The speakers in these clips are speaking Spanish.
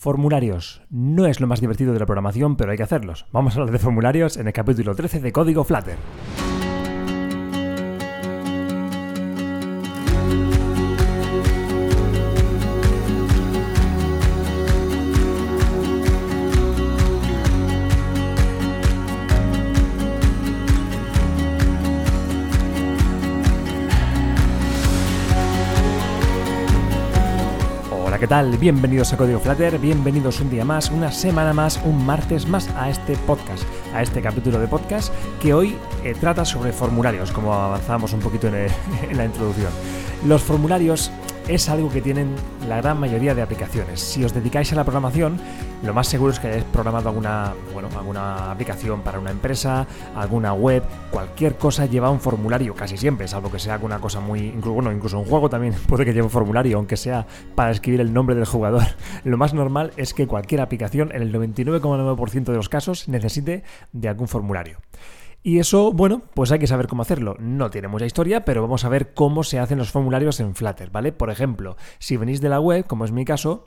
Formularios. No es lo más divertido de la programación, pero hay que hacerlos. Vamos a hablar de formularios en el capítulo 13 de Código Flutter. ¿Qué tal? Bienvenidos a Código Flutter, bienvenidos un día más, una semana más, un martes más a este podcast, a este capítulo de podcast que hoy eh, trata sobre formularios, como avanzábamos un poquito en, en la introducción. Los formularios es algo que tienen la gran mayoría de aplicaciones. Si os dedicáis a la programación, lo más seguro es que hayáis programado alguna, bueno, alguna aplicación para una empresa, alguna web, cualquier cosa lleva un formulario, casi siempre, salvo que sea alguna cosa muy. Bueno, incluso un juego también puede que lleve un formulario, aunque sea para escribir el nombre del jugador. Lo más normal es que cualquier aplicación, en el 99,9% de los casos, necesite de algún formulario. Y eso, bueno, pues hay que saber cómo hacerlo. No tiene mucha historia, pero vamos a ver cómo se hacen los formularios en Flutter, ¿vale? Por ejemplo, si venís de la web, como es mi caso,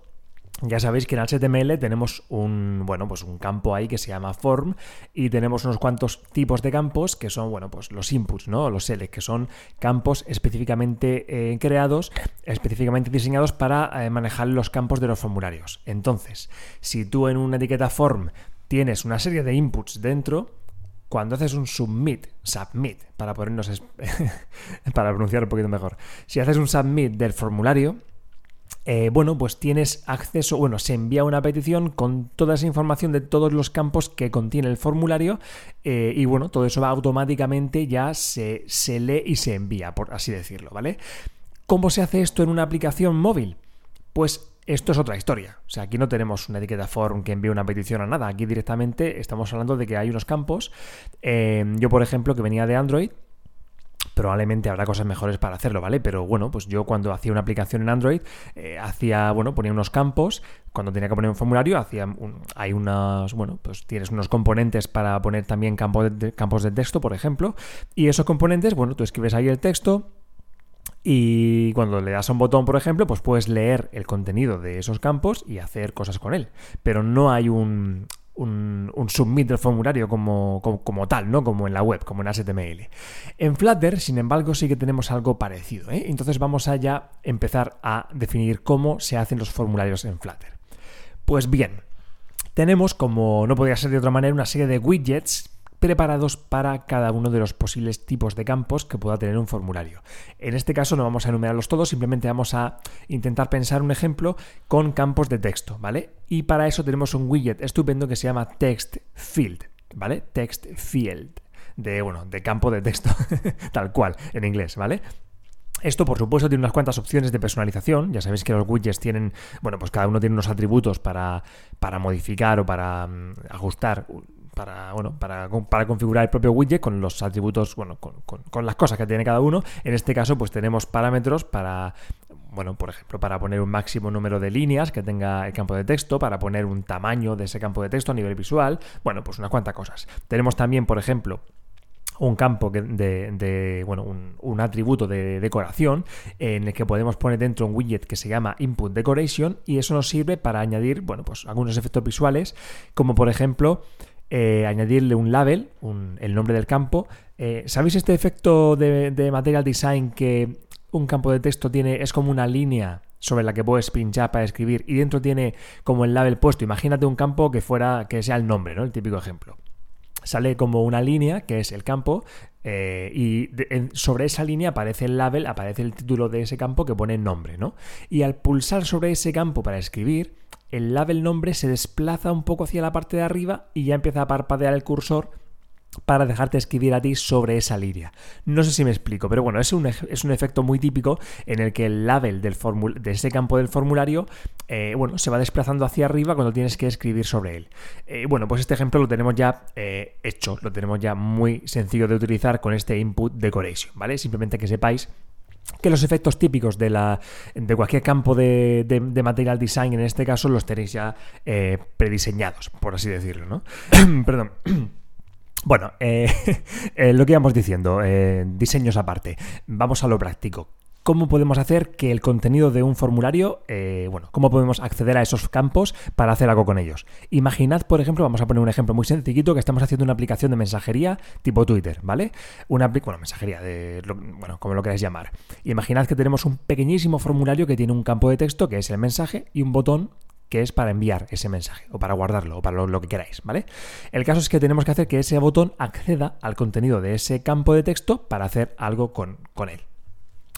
ya sabéis que en HTML tenemos un, bueno, pues un campo ahí que se llama form y tenemos unos cuantos tipos de campos que son, bueno, pues los inputs, ¿no? Los select, que son campos específicamente eh, creados, específicamente diseñados para eh, manejar los campos de los formularios. Entonces, si tú en una etiqueta form tienes una serie de inputs dentro, cuando haces un submit, submit, para ponernos para pronunciar un poquito mejor, si haces un submit del formulario, eh, bueno, pues tienes acceso, bueno, se envía una petición con toda esa información de todos los campos que contiene el formulario eh, y bueno, todo eso va automáticamente ya se, se lee y se envía, por así decirlo, ¿vale? ¿Cómo se hace esto en una aplicación móvil? Pues esto es otra historia. O sea, aquí no tenemos una etiqueta form que envíe una petición a nada. Aquí directamente estamos hablando de que hay unos campos. Eh, yo, por ejemplo, que venía de Android, probablemente habrá cosas mejores para hacerlo, ¿vale? Pero bueno, pues yo cuando hacía una aplicación en Android, eh, hacía, bueno, ponía unos campos, cuando tenía que poner un formulario, hacía hay unas, bueno, pues tienes unos componentes para poner también campos de texto, por ejemplo, y esos componentes, bueno, tú escribes ahí el texto, y cuando le das a un botón, por ejemplo, pues puedes leer el contenido de esos campos y hacer cosas con él. Pero no hay un, un, submit del formulario como, como, tal, ¿no? Como en la web, como en HTML. En Flutter, sin embargo, sí que tenemos algo parecido. ¿eh? Entonces vamos a ya empezar a definir cómo se hacen los formularios en Flutter. Pues bien, tenemos, como no podría ser de otra manera, una serie de widgets preparados para cada uno de los posibles tipos de campos que pueda tener un formulario. En este caso no vamos a enumerarlos todos, simplemente vamos a intentar pensar un ejemplo con campos de texto, ¿vale? Y para eso tenemos un widget estupendo que se llama Text Field, ¿vale? Text Field, de, bueno, de campo de texto, tal cual, en inglés, ¿vale? Esto, por supuesto, tiene unas cuantas opciones de personalización. Ya sabéis que los widgets tienen, bueno, pues cada uno tiene unos atributos para, para modificar o para mm, ajustar para, bueno, para, para, configurar el propio widget con los atributos, bueno, con, con, las cosas que tiene cada uno. En este caso, pues tenemos parámetros para, bueno, por ejemplo, para poner un máximo número de líneas que tenga el campo de texto, para poner un tamaño de ese campo de texto a nivel visual, bueno, pues unas cuantas cosas. Tenemos también, por ejemplo, un campo de, de bueno, un, un, atributo de decoración en el que podemos poner dentro un widget que se llama Input Decoration y eso nos sirve para añadir, bueno, pues algunos efectos visuales, como por ejemplo eh, añadirle un label, el nombre del campo. Eh, ¿Sabéis este efecto de, Material Design que un campo de texto tiene, es como una línea sobre la que puedes pinchar para escribir y dentro tiene como el label puesto? Imagínate un campo que fuera, que sea el nombre, ¿no? El típico ejemplo sale como una línea, que es el campo, eh, y sobre esa línea aparece el label, aparece el título de ese campo que pone nombre, ¿no? Y al pulsar sobre ese campo para escribir, el label nombre se desplaza un poco hacia la parte de arriba y ya empieza a parpadear el cursor para dejarte escribir a ti sobre esa línea. No sé si me explico, pero bueno, es un, es un efecto muy típico en el que el label del de ese campo del formulario eh, bueno, se va desplazando hacia arriba cuando tienes que escribir sobre él. Eh, bueno, pues este ejemplo lo tenemos ya eh, hecho, lo tenemos ya muy sencillo de utilizar con este input decoration, ¿vale? Simplemente que sepáis que los efectos típicos de, la, de cualquier campo de, material design, en este caso, los tenéis ya eh, prediseñados, por así decirlo, ¿no? Perdón. Bueno, eh, eh, lo que íbamos diciendo, diseños aparte. Vamos a lo práctico. Cómo podemos hacer que el contenido de un formulario, eh, bueno, cómo podemos acceder a esos campos para hacer algo con ellos. Imaginad, por ejemplo, vamos a poner un ejemplo muy sencillito, que estamos haciendo una aplicación de mensajería tipo Twitter, ¿vale? Una bueno, mensajería de, bueno, como lo queráis llamar. Imaginad que tenemos un pequeñísimo formulario que tiene un campo de texto, que es el mensaje, y un botón que es para enviar ese mensaje o para guardarlo o para lo, lo, que queráis, ¿vale? El caso es que tenemos que hacer que ese botón acceda al contenido de ese campo de texto para hacer algo con, con él.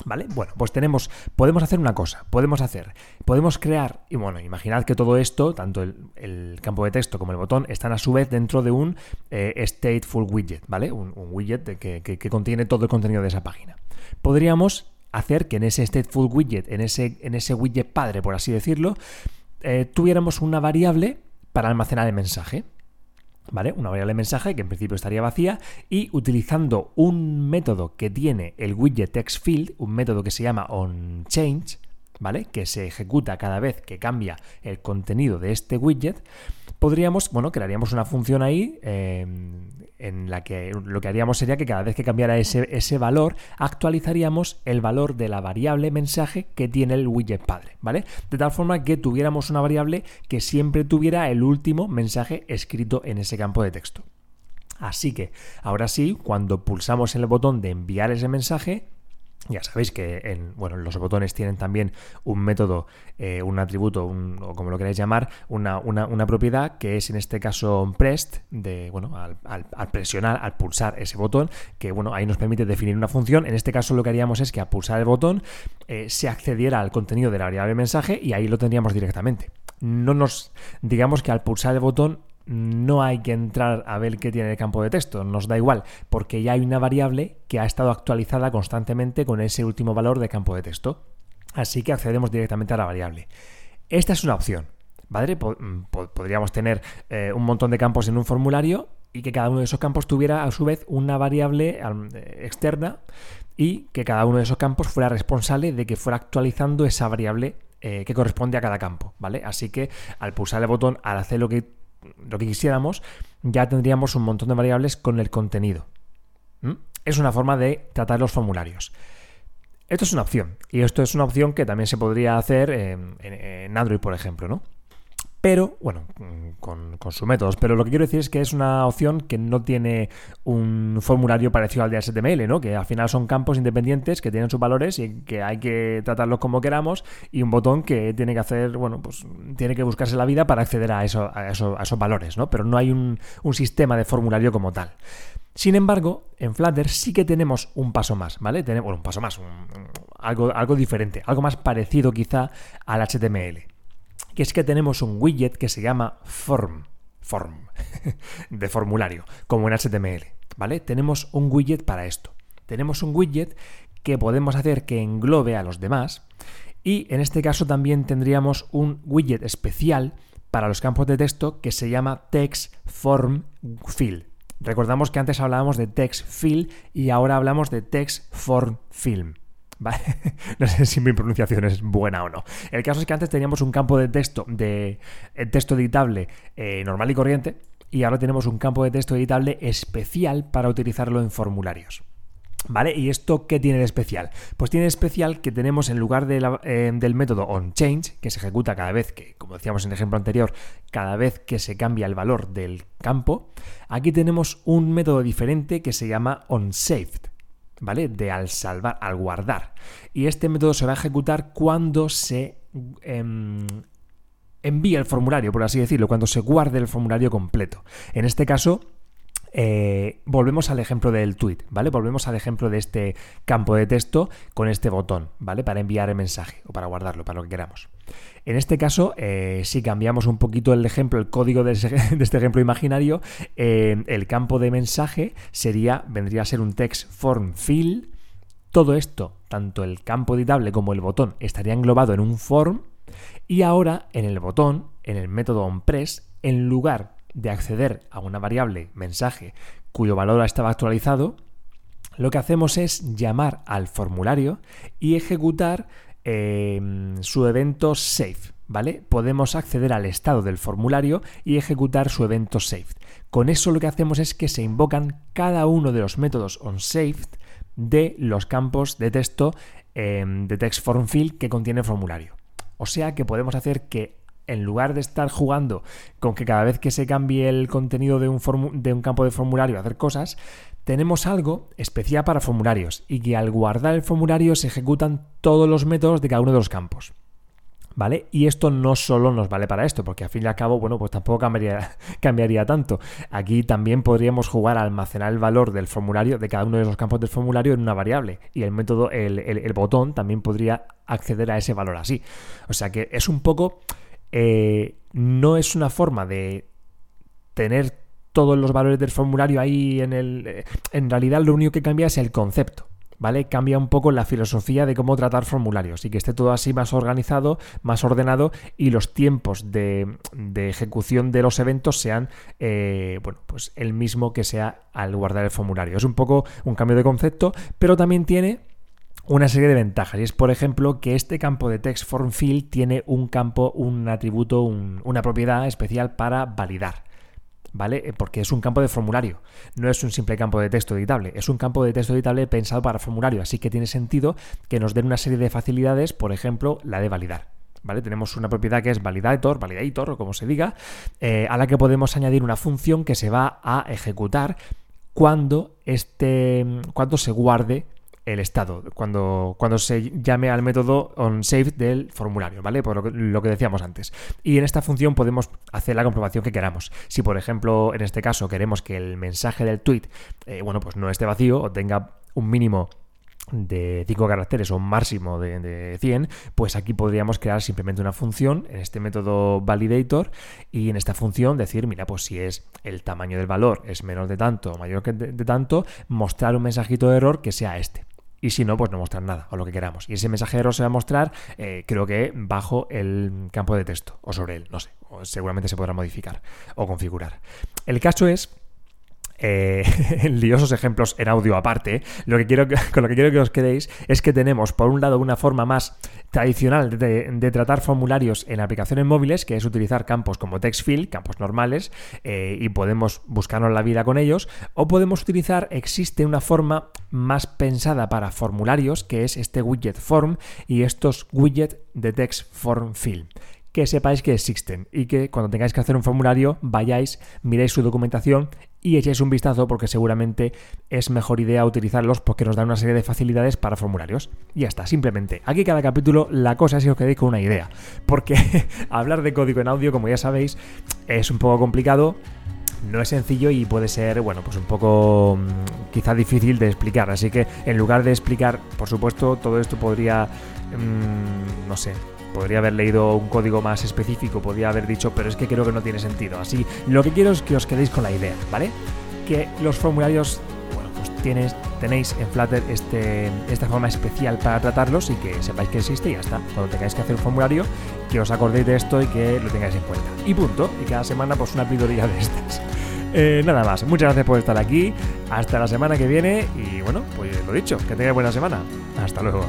¿Vale? Bueno, pues tenemos, podemos hacer una cosa, podemos hacer, podemos crear, y bueno, imaginad que todo esto, tanto el, campo de texto como el botón, están a su vez dentro de un eh, stateful widget, ¿vale? Un, widget que, contiene todo el contenido de esa página. Podríamos hacer que en ese stateful widget, en ese, en ese widget padre, por así decirlo, eh, tuviéramos una variable para almacenar el mensaje. ¿Vale? Una variable mensaje que en principio estaría vacía y utilizando un método que tiene el widget text field, un método que se llama onChange, ¿vale? Que se ejecuta cada vez que cambia el contenido de este widget, podríamos, bueno, crearíamos una función ahí eh, en la que lo que haríamos sería que cada vez que cambiara ese, ese, valor, actualizaríamos el valor de la variable mensaje que tiene el widget padre, ¿vale? De tal forma que tuviéramos una variable que siempre tuviera el último mensaje escrito en ese campo de texto. Así que ahora sí, cuando pulsamos el botón de enviar ese mensaje, ya sabéis que en, bueno, los botones tienen también un método, eh, un atributo, o como lo queráis llamar, una, propiedad que es en este caso pressed, de, bueno, al, presionar, al pulsar ese botón, que bueno, ahí nos permite definir una función. En este caso lo que haríamos es que al pulsar el botón eh, se accediera al contenido de la variable mensaje y ahí lo tendríamos directamente. No nos, digamos que al pulsar el botón no hay que entrar a ver qué tiene el campo de texto, nos da igual, porque ya hay una variable que ha estado actualizada constantemente con ese último valor de campo de texto. Así que accedemos directamente a la variable. Esta es una opción, ¿vale? Mm, podríamos tener eh, un montón de campos en un formulario y que cada uno de esos campos tuviera a su vez una variable eh, externa y que cada uno de esos campos fuera responsable de que fuera actualizando esa variable eh, que corresponde a cada campo, ¿vale? Así que al pulsar el botón, al hacer lo que lo que quisiéramos, ya tendríamos un montón de variables con el contenido. Es una forma de tratar los formularios. Esto es una opción, y esto es una opción que también se podría hacer en, en Android, por ejemplo, ¿no? Pero bueno, con, sus métodos. Pero lo que quiero decir es que es una opción que no tiene un formulario parecido al de HTML, ¿no? Que al final son campos independientes que tienen sus valores y que hay que tratarlos como queramos y un botón que tiene que hacer, bueno, pues tiene que buscarse la vida para acceder a, eso, a, esos valores, ¿no? Pero no hay un, sistema de formulario como tal. Sin embargo, en Flutter sí que tenemos un paso más, ¿vale? Tenemos bueno, un paso más, algo diferente, algo más parecido quizá al HTML que es que tenemos un widget que se llama form, form, de formulario, como en HTML, ¿vale? Tenemos un widget para esto. Tenemos un widget que podemos hacer que englobe a los demás y en este caso también tendríamos un widget especial para los campos de texto que se llama text form fill. Recordamos que antes hablábamos de text fill y ahora hablamos de text form film. no sé si mi pronunciación es buena o no. El caso es que antes teníamos un campo de texto de eh, texto editable eh, normal y corriente y ahora tenemos un campo de texto editable especial para utilizarlo en formularios. ¿Vale? ¿Y esto qué tiene de especial? Pues tiene de especial que tenemos en lugar eh, del método onChange, que se ejecuta cada vez que, como decíamos en el ejemplo anterior, cada vez que se cambia el valor del campo, aquí tenemos un método diferente que se llama onSaved. ¿Vale? De al salvar, al guardar. Y este método se va a ejecutar cuando se em, envía el formulario, por así decirlo, cuando se guarde el formulario completo. En este caso, eh, volvemos al ejemplo del tweet, ¿vale? Volvemos al ejemplo de este campo de texto con este botón, ¿vale? Para enviar el mensaje o para guardarlo, para lo que queramos. En este caso, eh, si cambiamos un poquito el ejemplo, el código de, este ejemplo imaginario, eh, el campo de mensaje sería, vendría a ser un text form fill. Todo esto, tanto el campo editable como el botón, estaría englobado en un form. Y ahora, en el botón, en el método onPress, en lugar de acceder a una variable mensaje cuyo valor estaba actualizado, lo que hacemos es llamar al formulario y ejecutar em, su evento save. ¿Vale? Podemos acceder al estado del formulario y ejecutar su evento saved. Con eso lo que hacemos es que se invocan cada uno de los métodos onSaved de los campos de texto em, de text field que contiene formulario. O sea que podemos hacer que en lugar de estar jugando con que cada vez que se cambie el contenido de un, campo de formulario hacer cosas, tenemos algo especial para formularios y que al guardar el formulario se ejecutan todos los métodos de cada uno de los campos. ¿Vale? Y esto no solo nos vale para esto, porque al fin y al cabo, bueno, pues tampoco cambiaría, cambiaría tanto. Aquí también podríamos jugar a almacenar el valor del formulario, de cada uno de los campos del formulario en una variable. Y el método, el, botón también podría acceder a ese valor así. O sea que es un poco. Eh, no es una forma de tener todos los valores del formulario ahí en el... Eh, en realidad lo único que cambia es el concepto. ¿Vale? Cambia un poco la filosofía de cómo tratar formularios y que esté todo así más organizado, más ordenado y los tiempos de, ejecución de los eventos sean, eh, bueno, pues el mismo que sea al guardar el formulario. Es un poco un cambio de concepto, pero también tiene una serie de ventajas. Y es, por ejemplo, que este campo de text form field tiene un campo, un atributo, una propiedad especial para validar. ¿vale? Eh, porque es un campo de formulario, no es un simple campo de texto editable, es un campo de texto editable pensado para formulario, así que tiene sentido que nos den una serie de facilidades, por ejemplo, la de validar. ¿Vale? Tenemos una propiedad que es validator, validator o como se diga, eh, a la que podemos añadir una función que se va a ejecutar cuando, este, cuando se guarde el estado, cuando, cuando se llame al método onSave del formulario, ¿vale? Por lo que, decíamos antes. Y en esta función podemos hacer la comprobación que queramos. Si, por ejemplo, en este caso queremos que el mensaje del tweet, eh, bueno, pues no esté vacío o tenga un mínimo de 5 caracteres o un máximo de, de, 100, pues aquí podríamos crear simplemente una función en este método validator y en esta función decir, mira, pues si es el tamaño del valor es menor de tanto o mayor que de tanto, mostrar un mensajito de error que sea este y si no, pues no mostrar nada o lo que queramos. Y ese mensajero se va a mostrar, eh, creo que bajo el campo de texto o sobre él, no sé, seguramente se podrá modificar o configurar. El caso es eh, liosos ejemplos en audio aparte, lo que quiero, con lo que quiero que os quedéis es que tenemos, por un lado, una forma más tradicional de, tratar formularios en aplicaciones móviles, que es utilizar campos como TextField, campos normales, eh, y podemos buscarnos la vida con ellos, o podemos utilizar, existe una forma más pensada para formularios, que es este widget form y estos widget de text form field que sepáis que existen y que cuando tengáis que hacer un formulario vayáis, miréis su documentación y echéis un vistazo porque seguramente es mejor idea utilizarlos porque nos dan una serie de facilidades para formularios. Y ya está, simplemente. Aquí cada capítulo la cosa es que os quedéis con una idea. Porque hablar de código en audio, como ya sabéis, es un poco complicado no es sencillo y puede ser, bueno, pues un poco mm, quizá difícil de explicar. Así que en lugar de explicar, por supuesto, todo esto podría, mm, no sé, podría haber leído un código más específico, podría haber dicho, pero es que creo que no tiene sentido. Así, lo que quiero es que os quedéis con la idea, ¿vale? Que los formularios, bueno, pues tenéis en Flutter este, esta forma especial para tratarlos y que sepáis que existe y ya está. Cuando tengáis que hacer un formulario, que os acordéis de esto y que lo tengáis en cuenta. Y punto. Y cada semana, pues una pildorilla de estas. Eh, nada más, muchas gracias por estar aquí. Hasta la semana que viene y bueno, pues lo dicho, que tengáis buena semana. Hasta luego.